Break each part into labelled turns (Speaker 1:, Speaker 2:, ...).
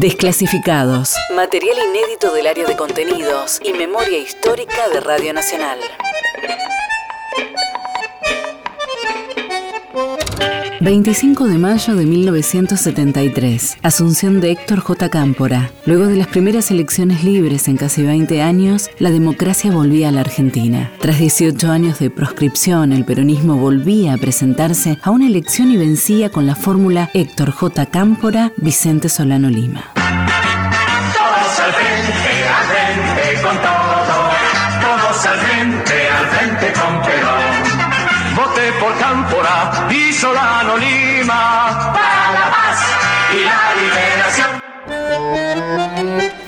Speaker 1: Desclasificados. Material inédito del área de contenidos y memoria histórica de Radio Nacional. 25 de mayo de 1973. Asunción de Héctor J. Cámpora. Luego de las primeras elecciones libres en casi 20 años, la democracia volvía a la Argentina. Tras 18 años de proscripción, el peronismo volvía a presentarse a una elección y vencía con la fórmula Héctor J. Cámpora, Vicente Solano Lima.
Speaker 2: Por Cámpora Solano Lima.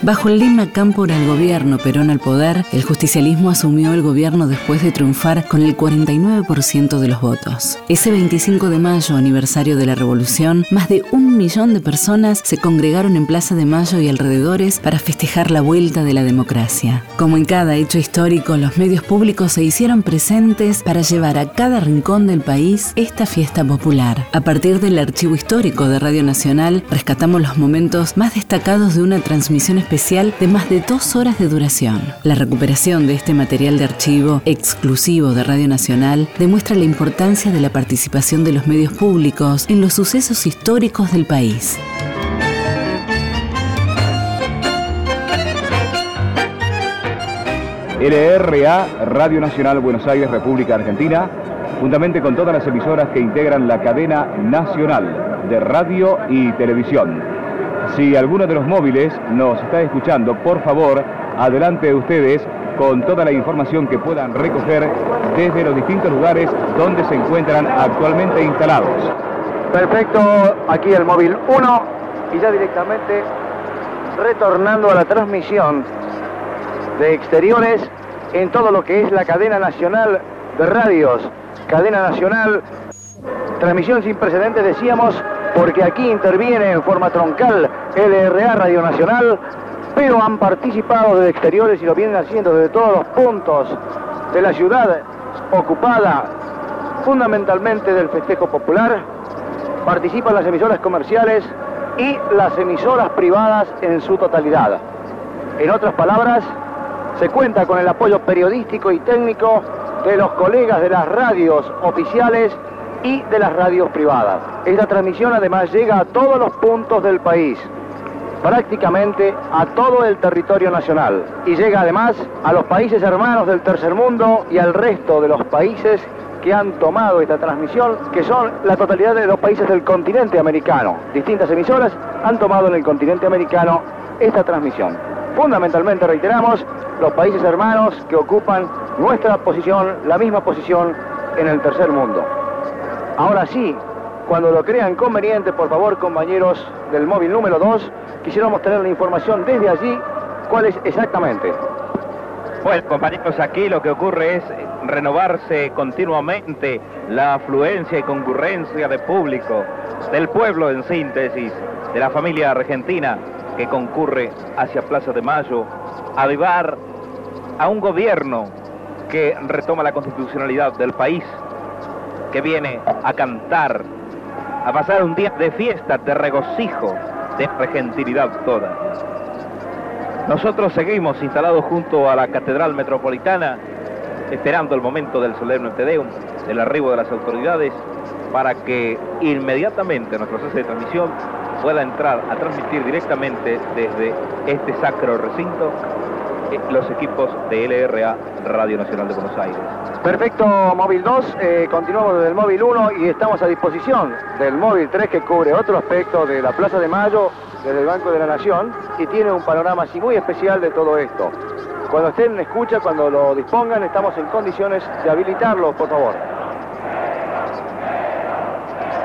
Speaker 1: Bajo el lema Cámpora al gobierno, Perón al poder, el justicialismo asumió el gobierno después de triunfar con el 49% de los votos. Ese 25 de mayo, aniversario de la revolución, más de un millón de personas se congregaron en Plaza de Mayo y alrededores para festejar la vuelta de la democracia. Como en cada hecho histórico, los medios públicos se hicieron presentes para llevar a cada rincón del país esta fiesta popular. A partir del archivo histórico de Radio Nacional, rescatamos los momentos más destacados de una transmisión especial de más de dos horas de duración. La recuperación de este material de archivo exclusivo de Radio Nacional demuestra la importancia de la participación de los medios públicos en los sucesos históricos del país.
Speaker 3: LRA, Radio Nacional Buenos Aires, República Argentina, juntamente con todas las emisoras que integran la cadena nacional de radio y televisión. Si alguno de los móviles nos está escuchando, por favor, adelante de ustedes con toda la información que puedan recoger desde los distintos lugares donde se encuentran actualmente instalados.
Speaker 4: Perfecto, aquí el móvil 1 y ya directamente retornando a la transmisión de exteriores en todo lo que es la cadena nacional de radios. Cadena nacional, transmisión sin precedentes decíamos, porque aquí interviene en forma troncal LRA Radio Nacional, pero han participado desde exteriores y lo vienen haciendo desde todos los puntos de la ciudad ocupada, fundamentalmente del festejo popular. Participan las emisoras comerciales y las emisoras privadas en su totalidad. En otras palabras, se cuenta con el apoyo periodístico y técnico de los colegas de las radios oficiales y de las radios privadas. Esta transmisión además llega a todos los puntos del país, prácticamente a todo el territorio nacional y llega además a los países hermanos del tercer mundo y al resto de los países que han tomado esta transmisión, que son la totalidad de los países del continente americano. Distintas emisoras han tomado en el continente americano esta transmisión. Fundamentalmente, reiteramos, los países hermanos que ocupan nuestra posición, la misma posición en el tercer mundo. Ahora sí, cuando lo crean conveniente, por favor, compañeros del móvil número 2, quisiéramos tener la información desde allí, cuál es exactamente.
Speaker 5: Bueno, compañeros, aquí lo que ocurre es renovarse continuamente la afluencia y concurrencia de público, del pueblo en síntesis, de la familia argentina que concurre hacia Plaza de Mayo, a avivar a un gobierno que retoma la constitucionalidad del país, que viene a cantar, a pasar un día de fiesta, de regocijo, de regentilidad toda. Nosotros seguimos instalados junto a la Catedral Metropolitana, esperando el momento del solemne Tedeum, del arribo de las autoridades, para que inmediatamente nuestro proceso de transmisión pueda entrar a transmitir directamente desde este sacro recinto los equipos de LRA Radio Nacional de Buenos Aires.
Speaker 4: Perfecto, móvil 2, eh, continuamos desde el móvil 1 y estamos a disposición del móvil 3 que cubre otro aspecto de la Plaza de Mayo desde el Banco de la Nación y tiene un panorama así muy especial de todo esto. Cuando estén en escucha, cuando lo dispongan, estamos en condiciones de habilitarlo, por favor.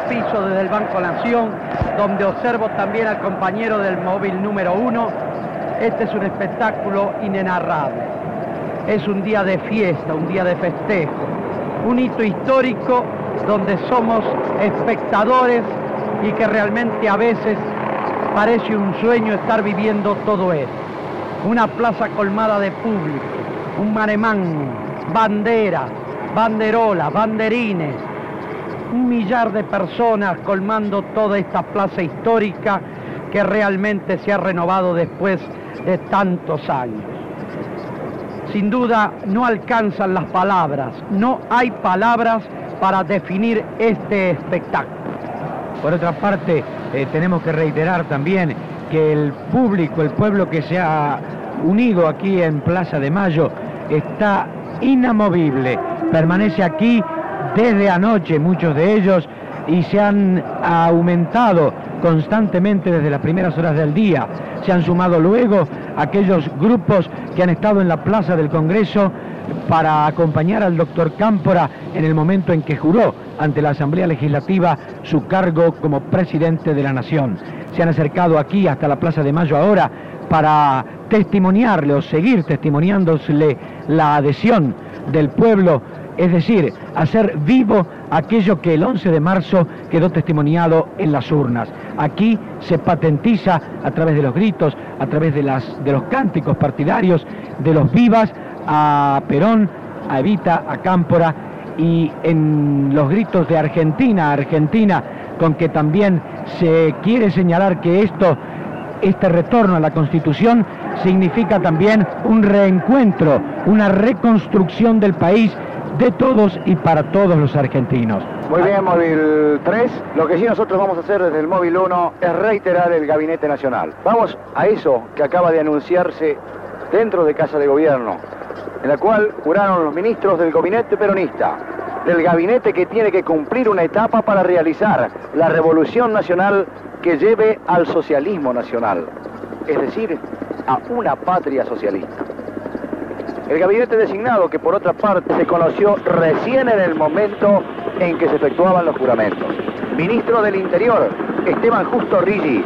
Speaker 6: piso desde el Banco Nación, donde observo también al compañero del móvil número uno. Este es un espectáculo inenarrable. Es un día de fiesta, un día de festejo, un hito histórico donde somos espectadores y que realmente a veces parece un sueño estar viviendo todo esto. Una plaza colmada de público, un maremán, banderas, banderolas, banderines, un millar de personas colmando toda esta plaza histórica que realmente se ha renovado después de tantos años. Sin duda no alcanzan las palabras, no hay palabras para definir este espectáculo.
Speaker 7: Por otra parte, eh, tenemos que reiterar también que el público, el pueblo que se ha unido aquí en Plaza de Mayo, está inamovible, permanece aquí desde anoche muchos de ellos y se han aumentado constantemente desde las primeras horas del día. Se han sumado luego aquellos grupos que han estado en la plaza del Congreso para acompañar al doctor Cámpora en el momento en que juró ante la Asamblea Legislativa su cargo como presidente de la Nación. Se han acercado aquí hasta la Plaza de Mayo ahora para testimoniarle o seguir testimoniándole la adhesión del pueblo es decir, hacer vivo aquello que el 11 de marzo quedó testimoniado en las urnas. Aquí se patentiza a través de los gritos, a través de, de los cánticos partidarios, de los vivas a Perón, a Evita, a Cámpora y en los gritos de Argentina, Argentina, con que también se quiere señalar que esto, este retorno a la Constitución significa también un reencuentro, una reconstrucción del país de todos y para todos los argentinos.
Speaker 4: Muy bien, móvil 3. Lo que sí nosotros vamos a hacer desde el móvil 1 es reiterar el Gabinete Nacional. Vamos a eso que acaba de anunciarse dentro de Casa de Gobierno, en la cual juraron los ministros del gabinete peronista, del gabinete que tiene que cumplir una etapa para realizar la revolución nacional que lleve al socialismo nacional, es decir, a una patria socialista. El gabinete designado, que por otra parte se conoció recién en el momento en que se efectuaban los juramentos. Ministro del Interior, Esteban Justo Rigi.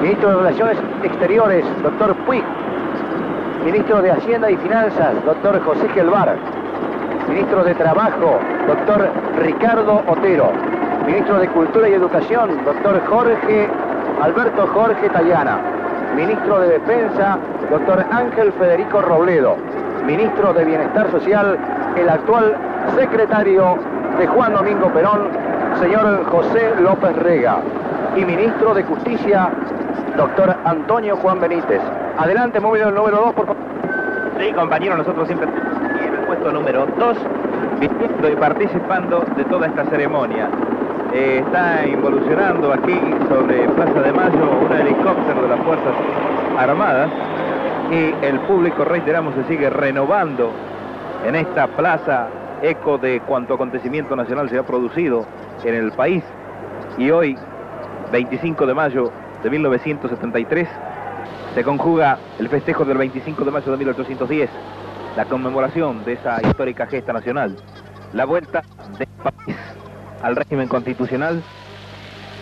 Speaker 4: Ministro de Relaciones Exteriores, doctor Puig. Ministro de Hacienda y Finanzas, doctor José Gelbar. Ministro de Trabajo, doctor Ricardo Otero. Ministro de Cultura y Educación, doctor Jorge Alberto Jorge Tallana. Ministro de Defensa, doctor Ángel Federico Robledo ministro de Bienestar Social, el actual secretario de Juan Domingo Perón, señor José López Rega, y ministro de Justicia, doctor Antonio Juan Benítez. Adelante, móvil número 2, por favor.
Speaker 5: Sí, compañero, nosotros siempre en el puesto número 2, viviendo y participando de toda esta ceremonia. Eh, está involucionando aquí sobre Plaza de Mayo un helicóptero de las Fuerzas Armadas y el público, reiteramos, se sigue renovando en esta plaza, eco de cuanto acontecimiento nacional se ha producido en el país. Y hoy, 25 de mayo de 1973, se conjuga el festejo del 25 de mayo de 1810, la conmemoración de esa histórica gesta nacional, la vuelta del país al régimen constitucional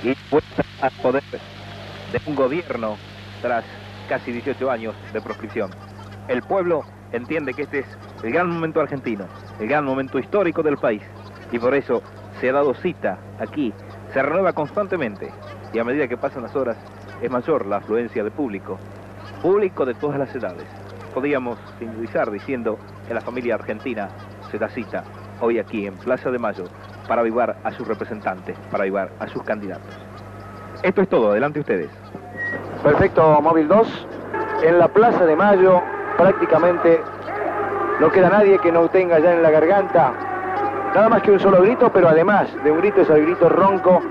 Speaker 5: y vuelta al poder de un gobierno tras casi 18 años de proscripción. El pueblo entiende que este es el gran momento argentino, el gran momento histórico del país, y por eso se ha dado cita aquí, se renueva constantemente, y a medida que pasan las horas es mayor la afluencia de público, público de todas las edades. Podríamos finalizar diciendo que la familia argentina se da cita hoy aquí en Plaza de Mayo para avivar a sus representantes, para avivar a sus candidatos. Esto es todo, adelante ustedes.
Speaker 4: Perfecto, móvil 2. En la Plaza de Mayo prácticamente no queda nadie que no tenga ya en la garganta nada más que un solo grito, pero además de un grito es el grito ronco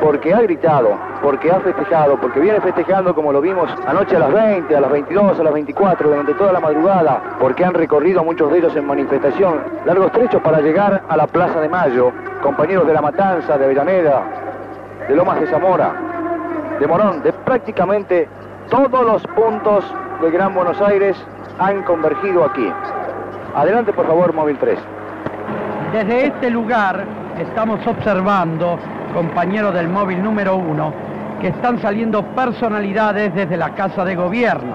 Speaker 4: porque ha gritado, porque ha festejado, porque viene festejando como lo vimos anoche a las 20, a las 22, a las 24, durante toda la madrugada, porque han recorrido muchos de ellos en manifestación, largos trechos para llegar a la Plaza de Mayo, compañeros de La Matanza, de Avellaneda, de Lomas de Zamora, de Morón, de prácticamente todos los puntos de Gran Buenos Aires han convergido aquí. Adelante, por favor, móvil 3.
Speaker 6: Desde este lugar estamos observando, compañeros del móvil número 1, que están saliendo personalidades desde la Casa de Gobierno.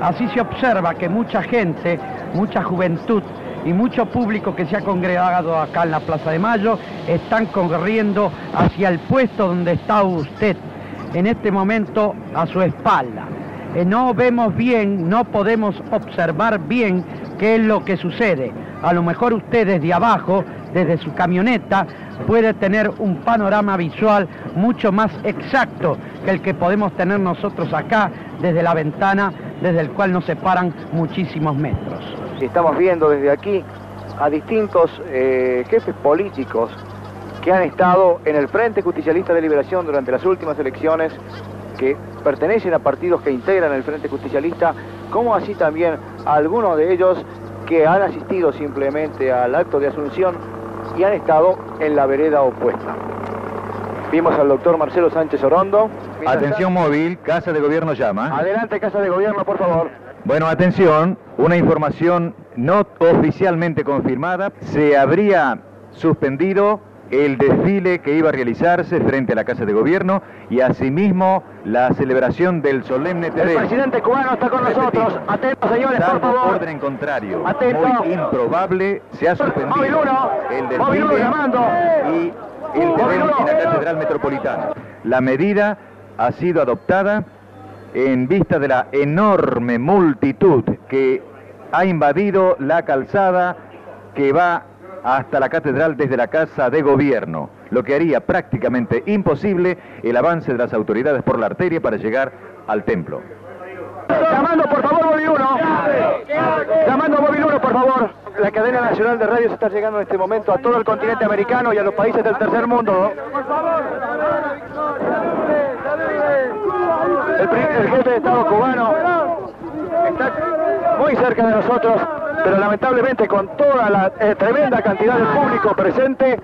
Speaker 6: Así se observa que mucha gente, mucha juventud y mucho público que se ha congregado acá en la Plaza de Mayo están corriendo hacia el puesto donde está usted en este momento a su espalda. Eh, no vemos bien, no podemos observar bien qué es lo que sucede. A lo mejor usted desde abajo desde su camioneta puede tener un panorama visual mucho más exacto que el que podemos tener nosotros acá desde la ventana, desde el cual nos separan muchísimos metros.
Speaker 4: Estamos viendo desde aquí a distintos eh, jefes políticos que han estado en el Frente Justicialista de Liberación durante las últimas elecciones, que pertenecen a partidos que integran el Frente Justicialista, como así también a algunos de ellos que han asistido simplemente al acto de asunción y han estado en la vereda opuesta. Vimos al doctor Marcelo Sánchez Orondo.
Speaker 3: Atención móvil, Casa de Gobierno llama.
Speaker 4: Adelante, Casa de Gobierno, por favor.
Speaker 3: Bueno, atención, una información no oficialmente confirmada. Se habría suspendido el desfile que iba a realizarse frente a la Casa de Gobierno y asimismo la celebración del solemne
Speaker 4: El
Speaker 3: Te
Speaker 4: presidente cubano está con nosotros. Atentos, señores, por favor.
Speaker 3: orden en contrario,
Speaker 4: Atento.
Speaker 3: muy improbable, se ha suspendido
Speaker 4: Móvil uno.
Speaker 3: el
Speaker 4: Móvil uno
Speaker 3: desfile
Speaker 4: llamando.
Speaker 3: y el terreno en la Catedral Metropolitana. La medida ha sido adoptada en vista de la enorme multitud que ha invadido la calzada que va hasta la catedral desde la Casa de Gobierno, lo que haría prácticamente imposible el avance de las autoridades por la arteria para llegar al templo.
Speaker 4: Llamando, por favor, móvil 1. Llamando móvil 1, por favor. La cadena nacional de radios está llegando en este momento a todo el continente americano y a los países del tercer mundo. El, pri- el jefe de Estado cubano está muy cerca de nosotros, pero lamentablemente con toda la eh, tremenda cantidad de público presente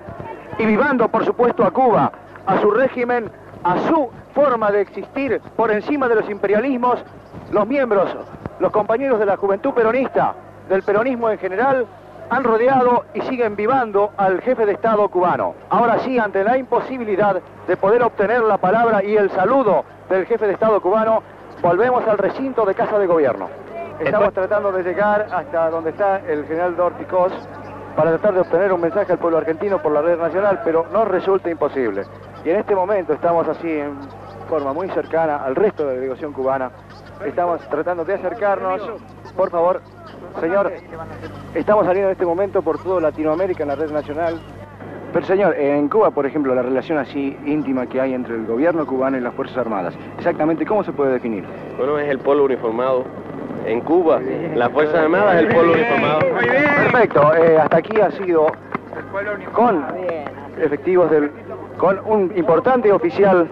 Speaker 4: y vivando, por supuesto, a Cuba, a su régimen, a su forma de existir por encima de los imperialismos, los miembros, los compañeros de la juventud peronista, del peronismo en general, han rodeado y siguen vivando al jefe de Estado cubano. Ahora sí, ante la imposibilidad de poder obtener la palabra y el saludo del jefe de Estado cubano, volvemos al recinto de Casa de Gobierno. Estamos tratando de llegar hasta donde está el general Dorticos para tratar de obtener un mensaje al pueblo argentino por la red nacional, pero nos resulta imposible. Y en este momento estamos así en forma muy cercana al resto de la delegación cubana. Estamos tratando de acercarnos. Por favor, señor, estamos saliendo en este momento por toda Latinoamérica en la red nacional. Pero señor, en Cuba, por ejemplo, la relación así íntima que hay entre el gobierno cubano y las Fuerzas Armadas, exactamente cómo se puede definir.
Speaker 8: Bueno, es el pueblo uniformado. En Cuba, las Fuerzas Armadas es el pueblo uniformado.
Speaker 4: Perfecto, eh, hasta aquí ha sido con efectivos del, con un importante oficial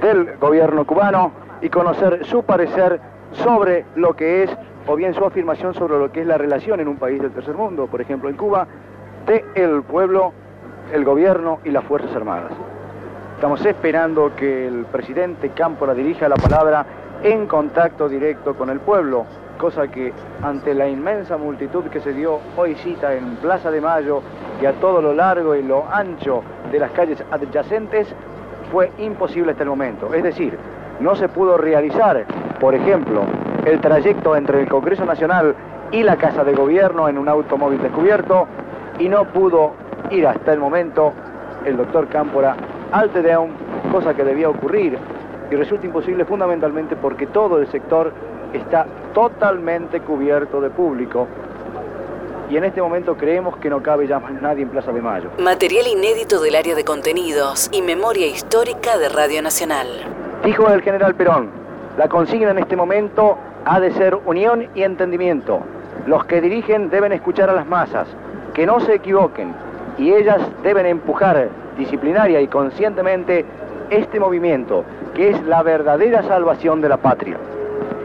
Speaker 4: del gobierno cubano y conocer su parecer sobre lo que es, o bien su afirmación sobre lo que es la relación en un país del tercer mundo, por ejemplo en Cuba, de el pueblo, el gobierno y las Fuerzas Armadas. Estamos esperando que el presidente Cámpora dirija la palabra en contacto directo con el pueblo, cosa que ante la inmensa multitud que se dio hoy cita en Plaza de Mayo y a todo lo largo y lo ancho de las calles adyacentes, fue imposible hasta el momento. Es decir, no se pudo realizar, por ejemplo, el trayecto entre el Congreso Nacional y la Casa de Gobierno en un automóvil descubierto y no pudo ir hasta el momento el doctor Cámpora al Tedeum, cosa que debía ocurrir y resulta imposible fundamentalmente porque todo el sector está totalmente cubierto de público y en este momento creemos que no cabe ya más nadie en Plaza de Mayo.
Speaker 1: Material inédito del área de contenidos y memoria histórica de Radio Nacional.
Speaker 4: Dijo el general Perón, la consigna en este momento ha de ser unión y entendimiento. Los que dirigen deben escuchar a las masas, que no se equivoquen, y ellas deben empujar disciplinaria y conscientemente este movimiento, que es la verdadera salvación de la patria.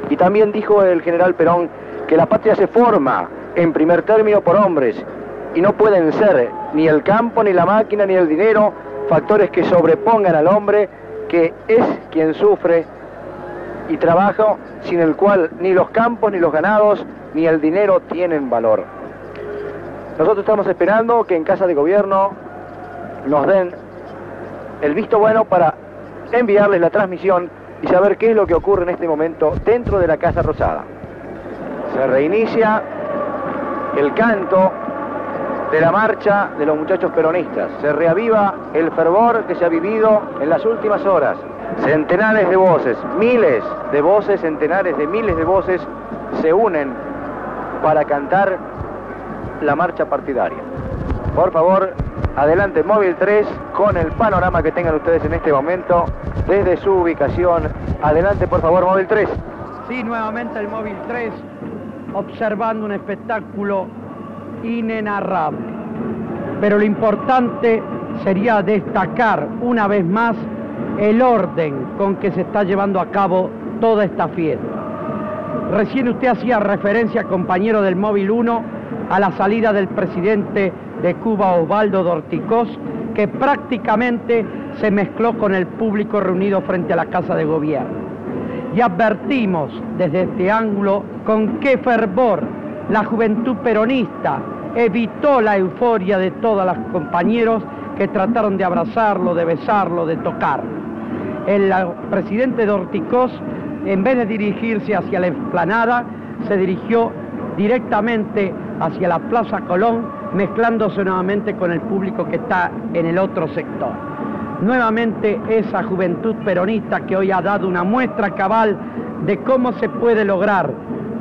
Speaker 4: Y también dijo el general Perón que la patria se forma en primer término por hombres y no pueden ser ni el campo, ni la máquina, ni el dinero factores que sobrepongan al hombre que es quien sufre y trabaja sin el cual ni los campos, ni los ganados, ni el dinero tienen valor. Nosotros estamos esperando que en Casa de Gobierno nos den el visto bueno para enviarles la transmisión y saber qué es lo que ocurre en este momento dentro de la Casa Rosada. Se reinicia el canto de la marcha de los muchachos peronistas. Se reaviva el fervor que se ha vivido en las últimas horas. Centenares de voces, miles de voces, centenares de miles de voces se unen para cantar la marcha partidaria. Por favor, adelante móvil 3 con el panorama que tengan ustedes en este momento desde su ubicación. Adelante, por favor, móvil 3.
Speaker 6: Sí, nuevamente el móvil 3 observando un espectáculo inenarrable. Pero lo importante sería destacar una vez más el orden con que se está llevando a cabo toda esta fiesta. Recién usted hacía referencia, compañero del móvil 1, a la salida del presidente de Cuba, Osvaldo Dorticós, que prácticamente se mezcló con el público reunido frente a la Casa de Gobierno. Y advertimos desde este ángulo con qué fervor la juventud peronista evitó la euforia de todos los compañeros que trataron de abrazarlo, de besarlo, de tocarlo. El presidente Dorticós, en vez de dirigirse hacia la explanada, se dirigió directamente hacia la Plaza Colón, mezclándose nuevamente con el público que está en el otro sector. Nuevamente esa juventud peronista que hoy ha dado una muestra cabal de cómo se puede lograr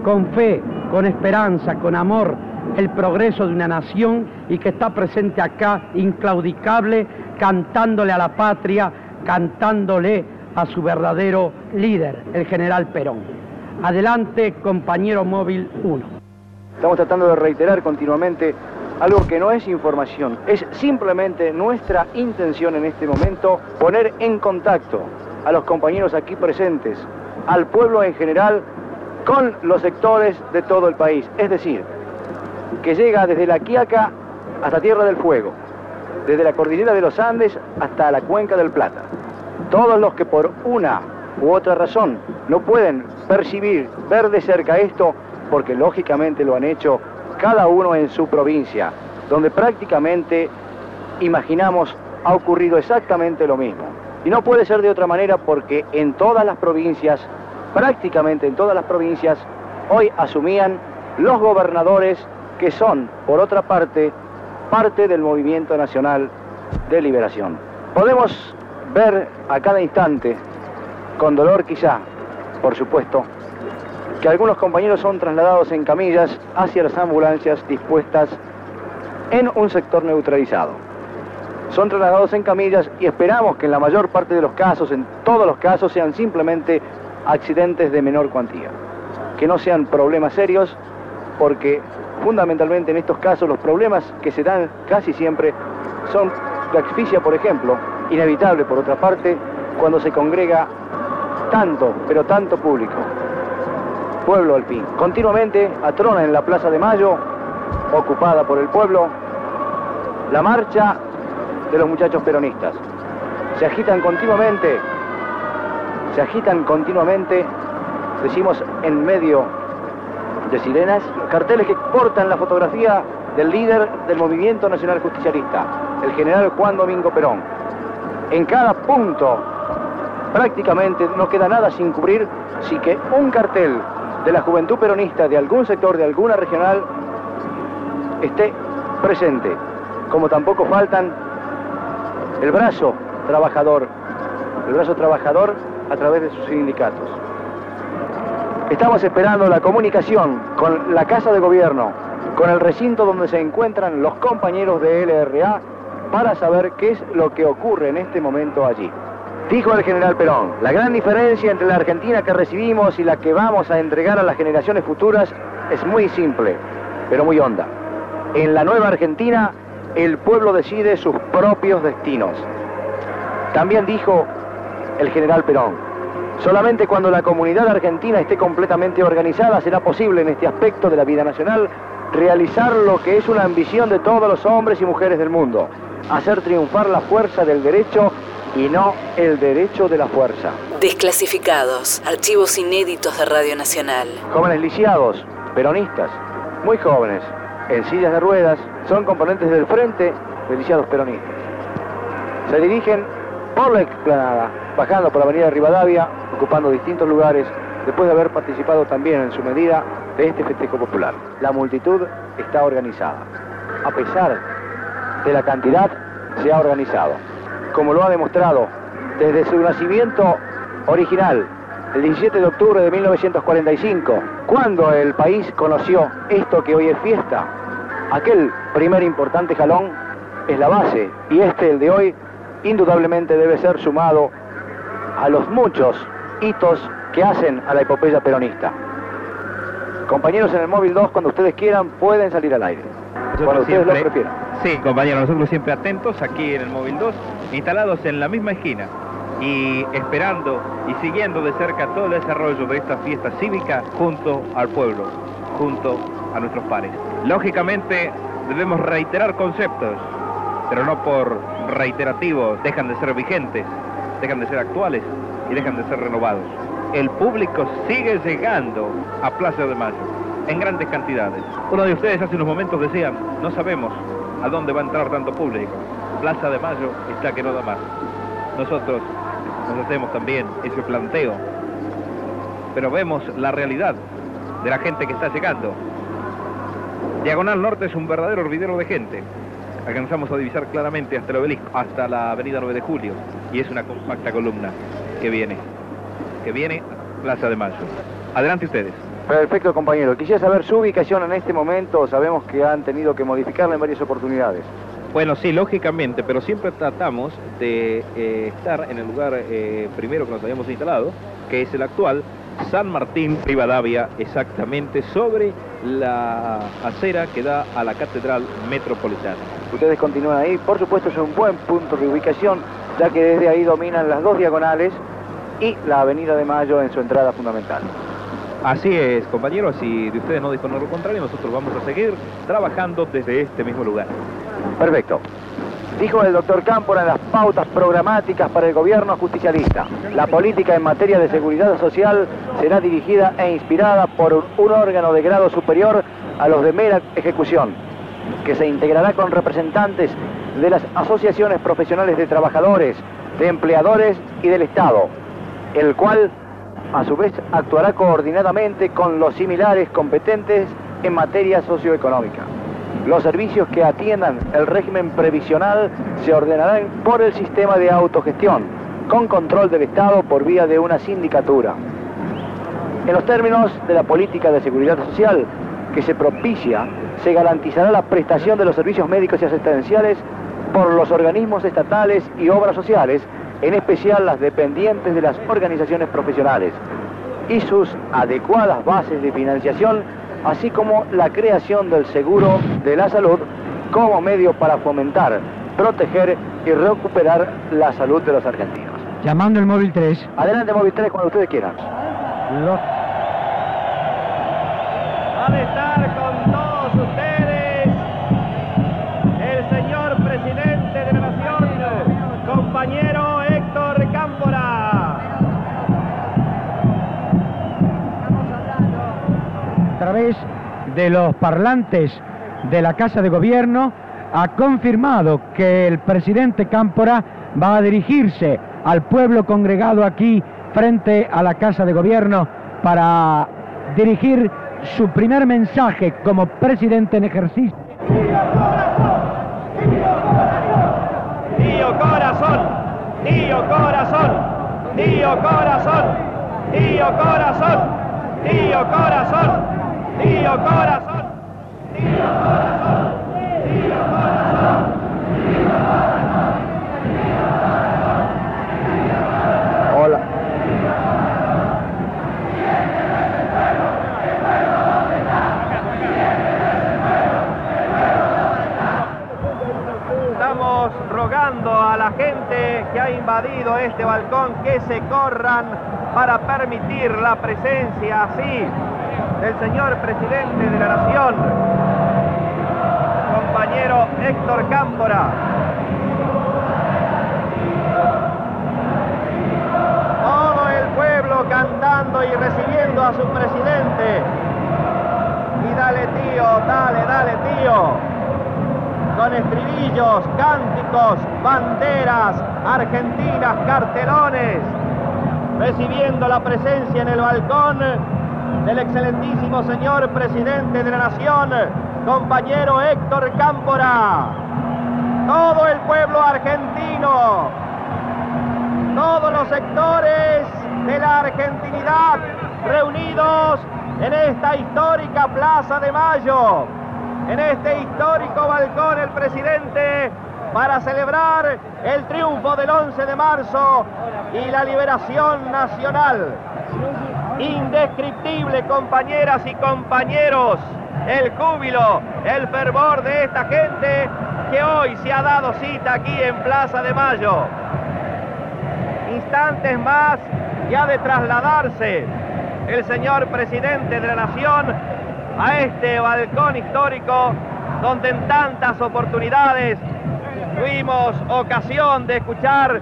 Speaker 6: con fe, con esperanza, con amor, el progreso de una nación y que está presente acá inclaudicable, cantándole a la patria, cantándole a su verdadero líder, el general Perón. Adelante, compañero móvil 1.
Speaker 4: Estamos tratando de reiterar continuamente algo que no es información, es simplemente nuestra intención en este momento poner en contacto a los compañeros aquí presentes, al pueblo en general, con los sectores de todo el país. Es decir, que llega desde la Quiaca hasta Tierra del Fuego, desde la cordillera de los Andes hasta la cuenca del Plata. Todos los que por una u otra razón no pueden percibir, ver de cerca esto, porque lógicamente lo han hecho cada uno en su provincia, donde prácticamente imaginamos ha ocurrido exactamente lo mismo. Y no puede ser de otra manera porque en todas las provincias, prácticamente en todas las provincias, hoy asumían los gobernadores que son, por otra parte, parte del movimiento nacional de liberación. Podemos ver a cada instante, con dolor quizá, por supuesto, que algunos compañeros son trasladados en camillas hacia las ambulancias dispuestas en un sector neutralizado. Son trasladados en camillas y esperamos que en la mayor parte de los casos, en todos los casos, sean simplemente accidentes de menor cuantía. Que no sean problemas serios, porque fundamentalmente en estos casos los problemas que se dan casi siempre son la asfixia, por ejemplo, inevitable por otra parte, cuando se congrega tanto, pero tanto público. Pueblo Alpín. Continuamente atrona en la Plaza de Mayo, ocupada por el pueblo, la marcha de los muchachos peronistas. Se agitan continuamente, se agitan continuamente, decimos en medio de sirenas, carteles que portan la fotografía del líder del movimiento nacional justicialista, el general Juan Domingo Perón. En cada punto prácticamente no queda nada sin cubrir si que un cartel de la juventud peronista de algún sector, de alguna regional, esté presente, como tampoco faltan el brazo trabajador, el brazo trabajador a través de sus sindicatos. Estamos esperando la comunicación con la Casa de Gobierno, con el recinto donde se encuentran los compañeros de LRA para saber qué es lo que ocurre en este momento allí. Dijo el general Perón, la gran diferencia entre la Argentina que recibimos y la que vamos a entregar a las generaciones futuras es muy simple, pero muy honda. En la nueva Argentina, el pueblo decide sus propios destinos. También dijo el general Perón, Solamente cuando la comunidad argentina esté completamente organizada será posible en este aspecto de la vida nacional realizar lo que es una ambición de todos los hombres y mujeres del mundo, hacer triunfar la fuerza del derecho y no el derecho de la fuerza.
Speaker 1: Desclasificados, archivos inéditos de Radio Nacional.
Speaker 4: Jóvenes lisiados, peronistas, muy jóvenes, en sillas de ruedas, son componentes del Frente de Lisiados Peronistas. Se dirigen por la explanada, bajando por la avenida Rivadavia, ocupando distintos lugares, después de haber participado también en su medida de este festejo popular. La multitud está organizada. A pesar de la cantidad, se ha organizado. Como lo ha demostrado desde su nacimiento original, el 17 de octubre de 1945, cuando el país conoció esto que hoy es fiesta, aquel primer importante jalón es la base y este, el de hoy, indudablemente debe ser sumado a los muchos hitos que hacen a la epopeya peronista. Compañeros en el móvil 2, cuando ustedes quieran, pueden salir al aire. Cuando ustedes lo prefieran.
Speaker 5: Sí, compañeros, nosotros siempre atentos aquí en el móvil 2, instalados en la misma esquina y esperando y siguiendo de cerca todo el desarrollo de esta fiesta cívica junto al pueblo, junto a nuestros pares. Lógicamente debemos reiterar conceptos, pero no por reiterativos dejan de ser vigentes, dejan de ser actuales y dejan de ser renovados. El público sigue llegando a Plaza de Mayo en grandes cantidades. Uno de ustedes hace unos momentos decía, no sabemos a dónde va a entrar tanto público. Plaza de Mayo está que no da más. Nosotros nos hacemos también ese planteo, pero vemos la realidad de la gente que está llegando. Diagonal Norte es un verdadero hervidero de gente. Alcanzamos a divisar claramente hasta el obelisco, hasta la avenida 9 de Julio, y es una compacta columna que viene, que viene Plaza de Mayo. Adelante ustedes.
Speaker 4: Perfecto, compañero. Quisiera saber su ubicación en este momento. Sabemos que han tenido que modificarla en varias oportunidades.
Speaker 5: Bueno, sí, lógicamente, pero siempre tratamos de eh, estar en el lugar eh, primero que nos habíamos instalado, que es el actual, San Martín Rivadavia, exactamente sobre la acera que da a la Catedral Metropolitana.
Speaker 4: Ustedes continúan ahí. Por supuesto, es un buen punto de ubicación, ya que desde ahí dominan las dos diagonales y la Avenida de Mayo en su entrada fundamental.
Speaker 5: Así es, compañeros, si de ustedes no disponen lo contrario, nosotros vamos a seguir trabajando desde este mismo lugar.
Speaker 4: Perfecto. Dijo el doctor Cámpora en las pautas programáticas para el gobierno justicialista. La política en materia de seguridad social será dirigida e inspirada por un, un órgano de grado superior a los de mera ejecución, que se integrará con representantes de las asociaciones profesionales de trabajadores, de empleadores y del Estado, el cual a su vez actuará coordinadamente con los similares competentes en materia socioeconómica. Los servicios que atiendan el régimen previsional se ordenarán por el sistema de autogestión, con control del Estado por vía de una sindicatura. En los términos de la política de seguridad social que se propicia, se garantizará la prestación de los servicios médicos y asistenciales por los organismos estatales y obras sociales, en especial las dependientes de las organizaciones profesionales, y sus adecuadas bases de financiación así como la creación del seguro de la salud como medio para fomentar, proteger y recuperar la salud de los argentinos.
Speaker 7: Llamando el móvil 3.
Speaker 4: Adelante móvil 3 cuando ustedes quieran.
Speaker 7: Los... través de los parlantes de la Casa de Gobierno, ha confirmado que el presidente Cámpora va a dirigirse al pueblo congregado aquí frente a la Casa de Gobierno para dirigir su primer mensaje como presidente en ejercicio.
Speaker 9: Tío Corazón, tío Corazón, tío Corazón, tío Corazón, tío Corazón, tío Corazón, tío Corazón.
Speaker 4: Hola.
Speaker 9: Estamos rogando a la gente que ha invadido este balcón que se corran para permitir la presencia así del señor presidente de la nación, compañero Héctor Cámpora. Todo el pueblo cantando y recibiendo a su presidente. Y dale tío, dale, dale tío con estribillos, cánticos, banderas, argentinas, cartelones, recibiendo la presencia en el balcón del excelentísimo señor presidente de la nación, compañero Héctor Cámpora. Todo el pueblo argentino, todos los sectores de la argentinidad reunidos en esta histórica Plaza de Mayo. En este histórico balcón el presidente para celebrar el triunfo del 11 de marzo y la liberación nacional. Indescriptible, compañeras y compañeros, el júbilo, el fervor de esta gente que hoy se ha dado cita aquí en Plaza de Mayo. Instantes más y ha de trasladarse el señor presidente de la Nación a este balcón histórico donde en tantas oportunidades tuvimos ocasión de escuchar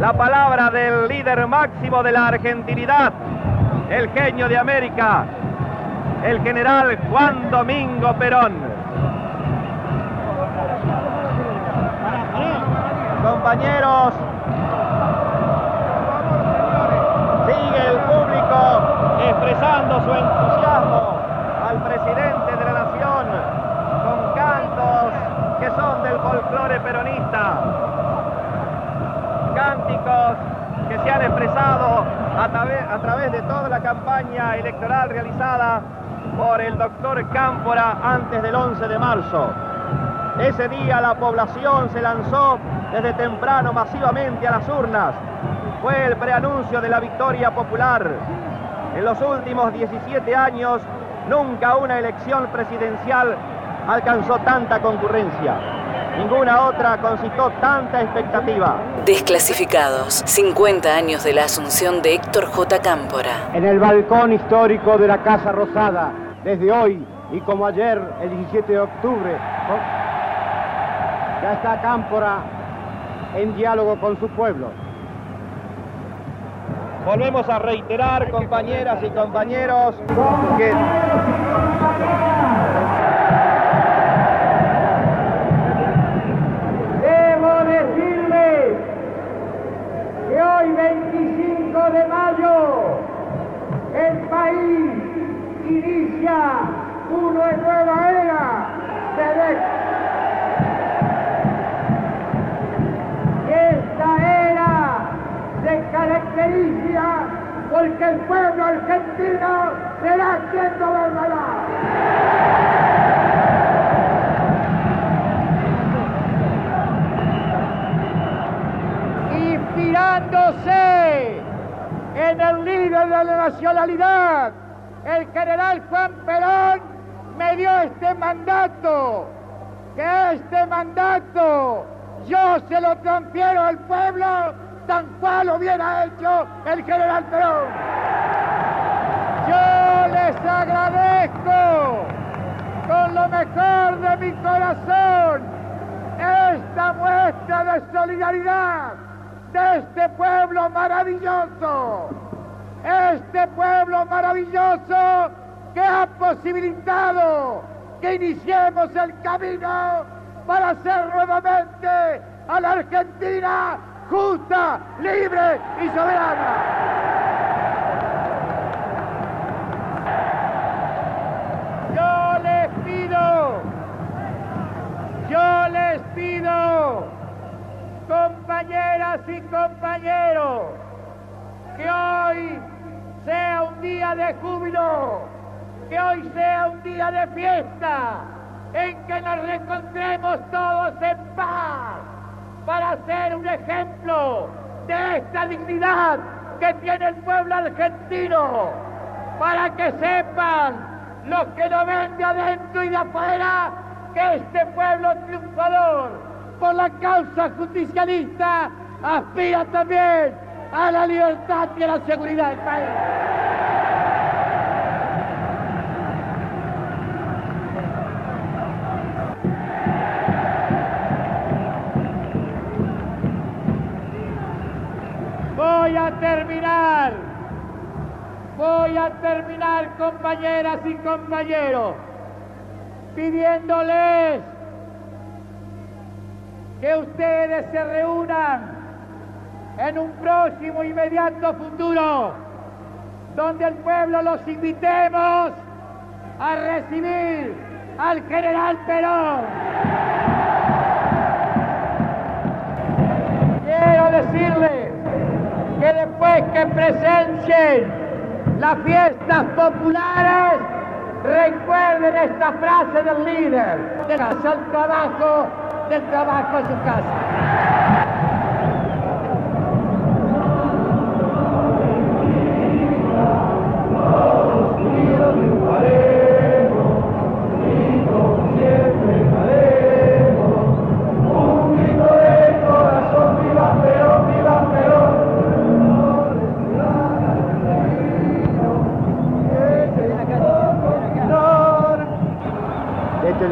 Speaker 9: la palabra del líder máximo de la argentinidad, el genio de América, el general Juan Domingo Perón. Compañeros, sigue el público expresando su entusiasmo al presidente de la nación con cantos que son del folclore peronista. Cánticos que se han expresado a, través, de toda la campaña electoral realizada por el doctor Cámpora antes del 11 de marzo. Ese día la población se lanzó desde temprano masivamente a las urnas. Fue el preanuncio de la victoria popular. En los últimos 17 años, nunca una elección presidencial alcanzó tanta concurrencia. Ninguna otra concitó tanta expectativa.
Speaker 1: Desclasificados. 50 años de la asunción de Héctor J. Cámpora.
Speaker 10: En el balcón histórico de la Casa Rosada, desde hoy y como ayer, el 17 de octubre, ya está Cámpora en diálogo con su pueblo.
Speaker 9: Volvemos a reiterar, compañeras y compañeros, que
Speaker 11: inicia una nueva era de esta era se caracteriza porque el pueblo argentino será quien gobernará. inspirándose en el líder de la nacionalidad, el general Juan Perón, me dio este mandato, que este mandato yo se lo transfiero al pueblo tan cual lo hubiera hecho el general Perón. Yo les agradezco con lo mejor de mi corazón esta muestra de solidaridad de este pueblo maravilloso, este pueblo maravilloso que ha posibilitado que iniciemos el camino para hacer nuevamente a la Argentina justa, libre y soberana. Yo les pido, yo les pido compañeras y compañeros, que hoy sea un día de júbilo, que hoy sea un día de fiesta, en que nos reencontremos todos en paz para ser un ejemplo de esta dignidad que tiene el pueblo argentino, para que sepan los que no ven de adentro y de afuera que este pueblo triunfador por la causa justicialista aspira también a la libertad y a la seguridad del país. Voy a terminar, voy a terminar compañeras y compañeros, pidiéndoles que ustedes se reúnan en un próximo inmediato futuro, donde el pueblo los invitemos a recibir al general Perón. Quiero decirles que después que presencien las fiestas populares, recuerden esta frase del líder, de al trabajo del trabajo a su casa.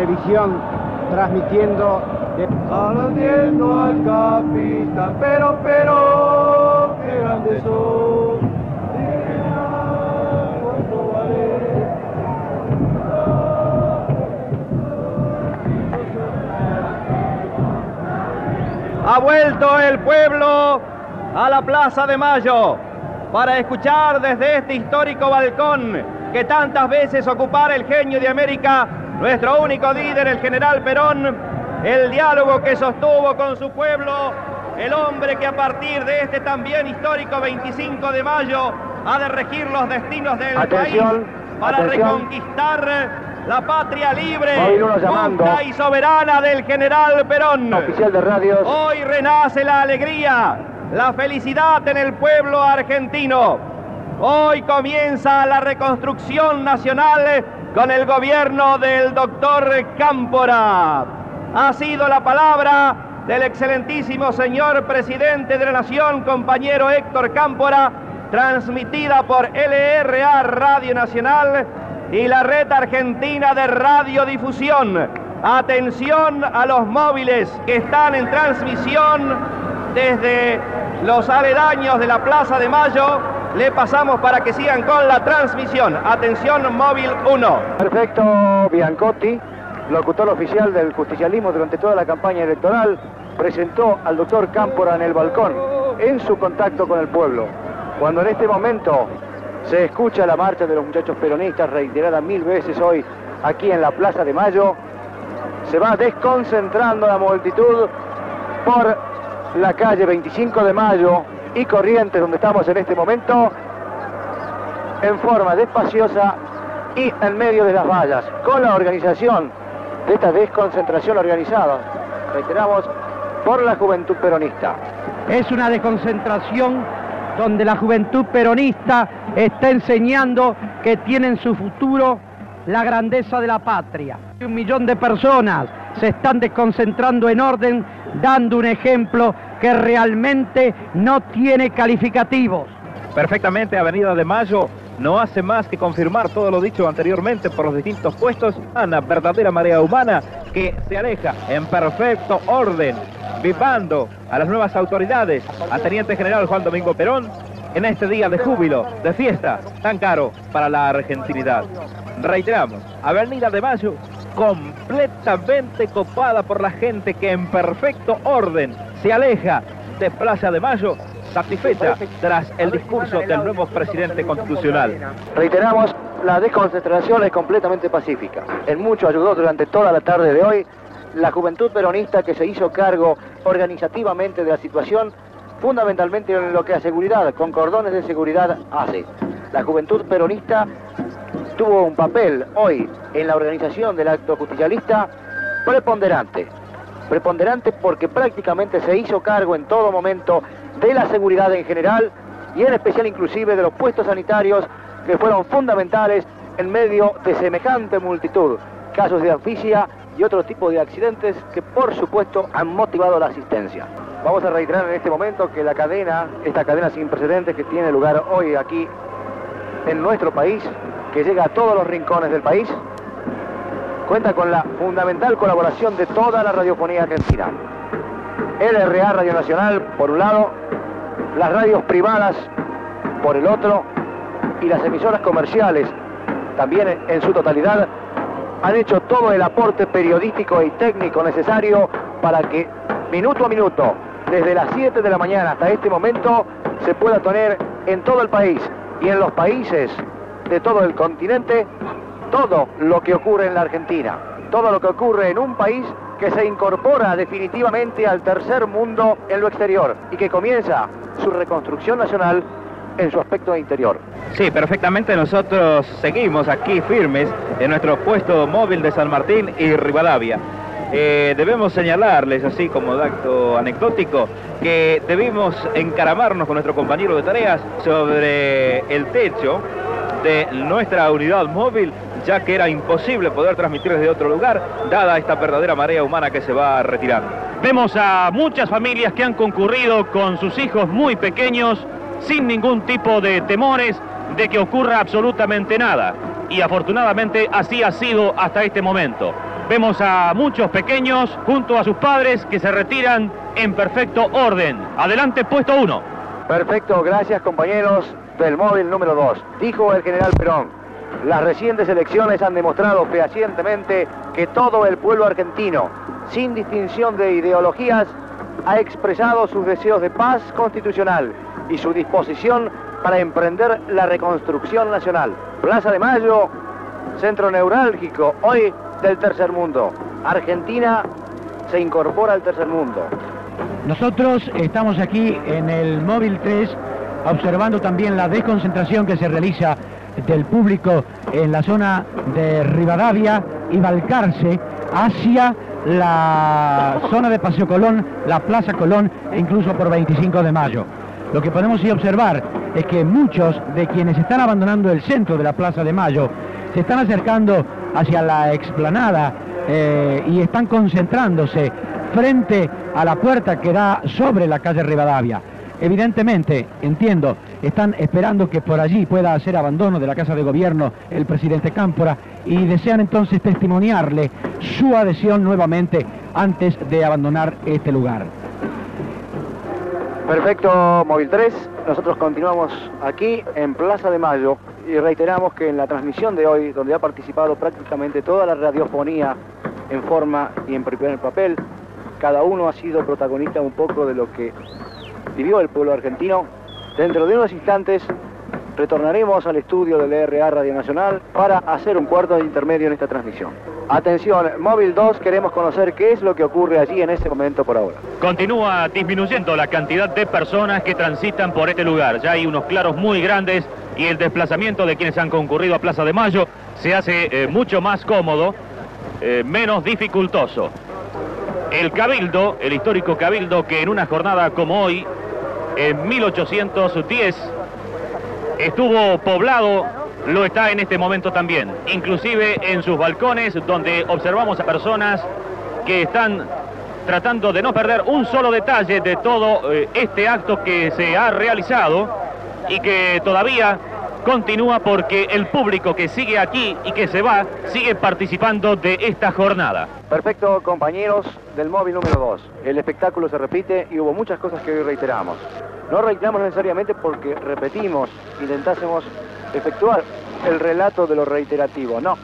Speaker 10: Televisión transmitiendo de...
Speaker 2: Aplaudiendo al capitán, pero, pero, qué grande son.
Speaker 9: Ha vuelto el pueblo a la Plaza de Mayo para escuchar desde este histórico balcón que tantas veces ocupara el genio de América, nuestro único líder, el general Perón, el diálogo que sostuvo con su pueblo, el hombre que a partir de este también histórico 25 de mayo ha de regir los destinos del
Speaker 4: Atención,
Speaker 9: país para
Speaker 4: atención.
Speaker 9: reconquistar la patria libre, justa y soberana del general Perón.
Speaker 4: Oficial de radios.
Speaker 9: Hoy renace la alegría, la felicidad en el pueblo argentino. Hoy comienza la reconstrucción nacional con el gobierno del doctor Cámpora. Ha sido la palabra del excelentísimo señor presidente de la Nación, compañero Héctor Cámpora, transmitida por LRA Radio Nacional y la red argentina de radiodifusión. Atención a los móviles que están en transmisión desde los aledaños de la Plaza de Mayo. Le pasamos para que sigan con la transmisión. Atención móvil 1.
Speaker 4: Perfecto, Biancotti, locutor oficial del justicialismo durante toda la campaña electoral, presentó al doctor Cámpora en el balcón, en su contacto con el pueblo. Cuando en este momento se escucha la marcha de los muchachos peronistas, reiterada mil veces hoy aquí en la Plaza de Mayo, se va desconcentrando la multitud por la calle 25 de Mayo y Corrientes, donde estamos en este momento, en forma despaciosa y en medio de las vallas, con la organización de esta desconcentración organizada, reiteramos, por la juventud peronista.
Speaker 6: Es una desconcentración donde la juventud peronista está enseñando que tiene en su futuro la grandeza de la patria. Un millón de personas se están desconcentrando en orden, dando un ejemplo que realmente no tiene calificativos.
Speaker 5: Perfectamente, Avenida de Mayo no hace más que confirmar todo lo dicho anteriormente por los distintos puestos. Una verdadera marea humana que se aleja en perfecto orden, vivando a las nuevas autoridades, al Teniente General Juan Domingo Perón, en este día de júbilo, de fiesta, tan caro para la argentinidad. Reiteramos, Avenida de Mayo completamente copada por la gente que en perfecto orden se aleja de Plaza de Mayo, satisfecha tras el discurso del nuevo presidente constitucional.
Speaker 4: Reiteramos, la desconcentración es completamente pacífica. En mucho ayudó durante toda la tarde de hoy la juventud peronista que se hizo cargo organizativamente de la situación, fundamentalmente en lo que a seguridad, con cordones de seguridad hace. La juventud peronista tuvo un papel hoy en la organización del acto justicialista preponderante. Preponderante porque prácticamente se hizo cargo en todo momento de la seguridad en general y en especial inclusive de los puestos sanitarios que fueron fundamentales en medio de semejante multitud, casos de asfixia y otro tipo de accidentes que por supuesto han motivado la asistencia. Vamos a reiterar en este momento que la cadena, esta cadena sin precedentes que tiene lugar hoy aquí en nuestro país, que llega a todos los rincones del país, cuenta con la fundamental colaboración de toda la radiofonía argentina. LRA Radio Nacional, por un lado, las radios privadas, por el otro, y las emisoras comerciales, también en, su totalidad, han hecho todo el aporte periodístico y técnico necesario para que minuto a minuto, desde las 7 de la mañana hasta este momento, se pueda tener en todo el país y en los países de todo el continente todo lo que ocurre en la Argentina, todo lo que ocurre en un país que se incorpora definitivamente al tercer mundo en lo exterior y que comienza su reconstrucción nacional en su aspecto interior.
Speaker 5: Sí, perfectamente nosotros seguimos aquí firmes en nuestro puesto móvil de San Martín y Rivadavia. eh, debemos señalarles, así como dato anecdótico, que debimos encaramarnos con nuestro compañero de tareas sobre el techo de nuestra unidad móvil, ya que era imposible poder transmitir desde otro lugar, dada esta verdadera marea humana que se va retirando.
Speaker 12: Vemos a muchas familias que han concurrido con sus hijos muy pequeños, sin ningún tipo de temores de que ocurra absolutamente nada. Y afortunadamente así ha sido hasta este momento. Vemos a muchos pequeños junto a sus padres que se retiran en perfecto orden. Adelante, puesto uno.
Speaker 4: Perfecto, gracias compañeros del móvil número 2. Dijo el general Perón, las recientes elecciones han demostrado fehacientemente que todo el pueblo argentino, sin distinción de ideologías, ha expresado sus deseos de paz constitucional y su disposición para emprender la reconstrucción nacional. Plaza de Mayo, centro neurálgico hoy del tercer mundo. Argentina se incorpora al tercer mundo.
Speaker 7: Nosotros estamos aquí en el móvil 3 observando también la desconcentración que se realiza del público en la zona de Rivadavia y Balcarce hacia la zona de Paseo Colón, la Plaza Colón e incluso por 25 de mayo. Lo que podemos sí observar es que muchos de quienes están abandonando el centro de la Plaza de Mayo se están acercando hacia la explanada eh, y están concentrándose frente a la puerta que da sobre la calle Rivadavia. Evidentemente, entiendo, están esperando que por allí pueda hacer abandono de la Casa de Gobierno el presidente Cámpora y desean entonces testimoniarle su adhesión nuevamente antes de abandonar este lugar.
Speaker 4: Perfecto, Móvil 3. Nosotros continuamos aquí en Plaza de Mayo y reiteramos que en la transmisión de hoy, donde ha participado prácticamente toda la radiofonía en forma y en primer papel, cada uno ha sido protagonista un poco de lo que vivió el pueblo argentino. Dentro de unos instantes retornaremos al estudio del ERA Radio Nacional para hacer un cuarto de intermedio en esta transmisión. Atención, móvil 2, queremos conocer qué es lo que ocurre allí en este momento por ahora.
Speaker 12: Continúa disminuyendo la cantidad de personas que transitan por este lugar. Ya hay unos claros muy grandes y el desplazamiento de quienes han concurrido a Plaza de Mayo se hace eh, mucho más cómodo, eh, menos dificultoso. El Cabildo, el histórico Cabildo que en una jornada como hoy, en 1810, estuvo poblado, lo está en este momento también. Inclusive en sus balcones donde observamos a personas que están tratando de no perder un solo detalle de todo eh, este acto que se ha realizado y que todavía continúa porque el público que sigue aquí y que se va sigue participando de esta jornada.
Speaker 4: Perfecto, compañeros del móvil número 2. El espectáculo se repite y hubo muchas cosas que hoy reiteramos. No reiteramos necesariamente porque repetimos, intentásemos efectuar el relato de lo reiterativo, no.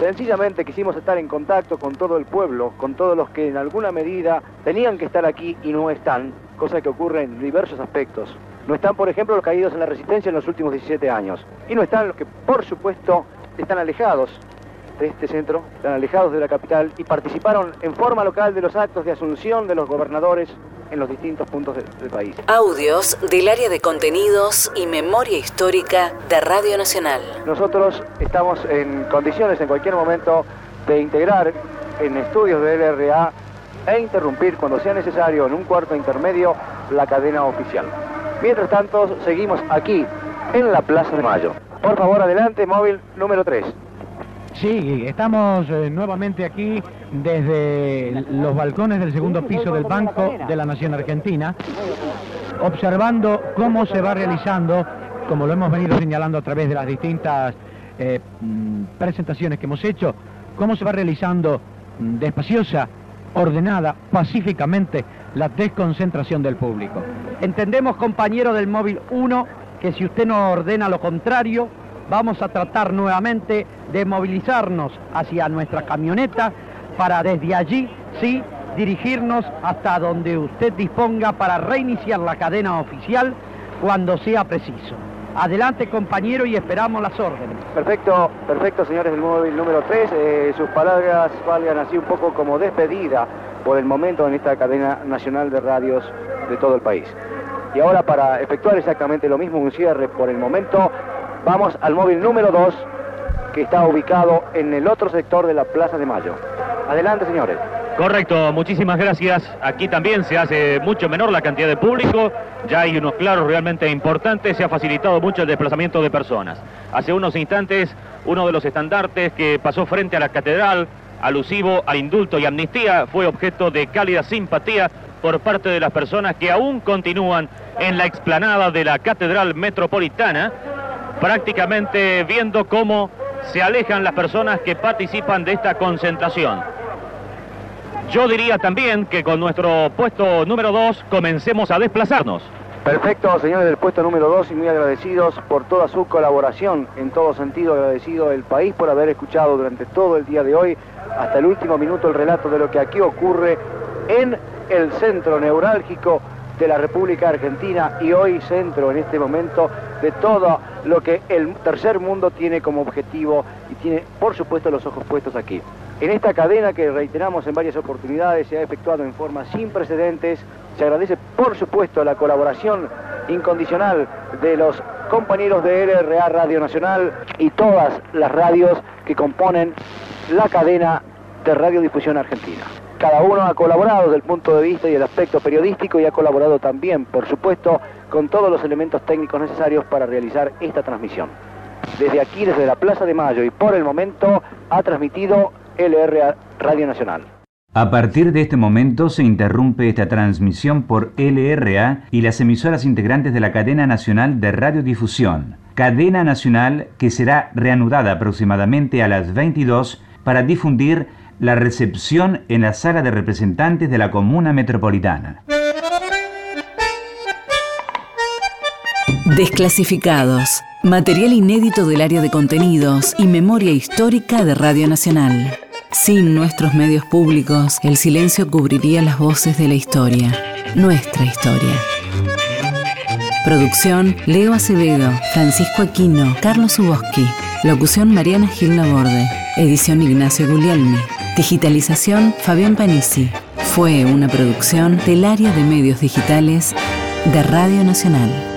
Speaker 4: Sencillamente quisimos estar en contacto con todo el pueblo, con todos los que en alguna medida tenían que estar aquí y no están, cosa que ocurre en diversos aspectos. No están, por ejemplo, los caídos en la resistencia en los últimos 17 años. Y no están los que, por supuesto, están alejados de este centro, están alejados de la capital y participaron en forma local de los actos de asunción de los gobernadores en los distintos puntos del, del país.
Speaker 1: Audios del área de contenidos y memoria histórica de Radio Nacional.
Speaker 4: Nosotros estamos en condiciones en cualquier momento de integrar en estudios de LRA e interrumpir cuando sea necesario en un cuarto intermedio la cadena oficial. Mientras tanto, seguimos aquí en la Plaza de Mayo. Por favor, adelante, móvil número 3.
Speaker 7: Sí, estamos eh, nuevamente aquí desde los balcones del segundo piso del Banco de la Nación Argentina, observando cómo se va realizando, como lo hemos venido señalando a través de las distintas eh, mm, presentaciones que hemos hecho, cómo se va realizando mm, despaciosa, ordenada, pacíficamente la desconcentración del público.
Speaker 6: Entendemos, compañero del móvil 1, que si usted nos ordena lo contrario, vamos a tratar nuevamente de movilizarnos hacia nuestra camioneta para desde allí, sí, dirigirnos hasta donde usted disponga para reiniciar la cadena oficial cuando sea preciso. Adelante, compañero, y esperamos las órdenes.
Speaker 4: Perfecto, perfecto, señores del móvil número 3. Eh, sus palabras valgan así un poco como despedida por el momento en esta cadena nacional de radios de todo el país. Y ahora para efectuar exactamente lo mismo, un cierre por el momento, vamos al móvil número 2 que está ubicado en el otro sector de la Plaza de Mayo. Adelante, señores.
Speaker 12: Correcto, muchísimas gracias. Aquí también se hace mucho menor la cantidad de público, ya hay unos claros realmente importantes, se ha facilitado mucho el desplazamiento de personas. Hace unos instantes, uno de los estandartes que pasó frente a la catedral, alusivo a indulto y amnistía, fue objeto de cálida simpatía por parte de las personas que aún continúan en la explanada de la Catedral Metropolitana, prácticamente viendo cómo se alejan las personas que participan de esta concentración. Yo diría también que con nuestro puesto número 2 comencemos a desplazarnos.
Speaker 4: Perfecto, señores del puesto número 2 y muy agradecidos por toda su colaboración, en todo sentido agradecido el país por haber escuchado durante todo el día de hoy, hasta el último minuto, el relato de lo que aquí ocurre en el centro neurálgico de la República Argentina y hoy centro en este momento de todo lo que el tercer mundo tiene como objetivo y tiene por supuesto los ojos puestos aquí. En esta cadena que reiteramos en varias oportunidades se ha efectuado en forma sin precedentes, se agradece por supuesto la colaboración incondicional de los compañeros de LRA Radio Nacional y todas las radios que componen la cadena de radiodifusión argentina. Cada uno ha colaborado desde el punto de vista y el aspecto periodístico y ha colaborado también, por supuesto, con todos los elementos técnicos necesarios para realizar esta transmisión. Desde aquí, desde la Plaza de Mayo y por el momento, ha transmitido LRA Radio Nacional.
Speaker 13: A partir de este momento se interrumpe esta transmisión por LRA y las emisoras integrantes de la cadena nacional de radiodifusión. Cadena nacional que será reanudada aproximadamente a las 22 para difundir la recepción en la sala de representantes de la Comuna Metropolitana.
Speaker 1: Desclasificados. Material inédito del área de contenidos y memoria histórica de Radio Nacional. Sin nuestros medios públicos, el silencio cubriría las voces de la historia. Nuestra historia. Producción Leo Acevedo, Francisco Aquino, Carlos Uboski. Locución Mariana Gil Laborde. Edición Ignacio Guglielmi. Digitalización Fabián Panisi. Fue una producción del área de medios digitales de Radio Nacional.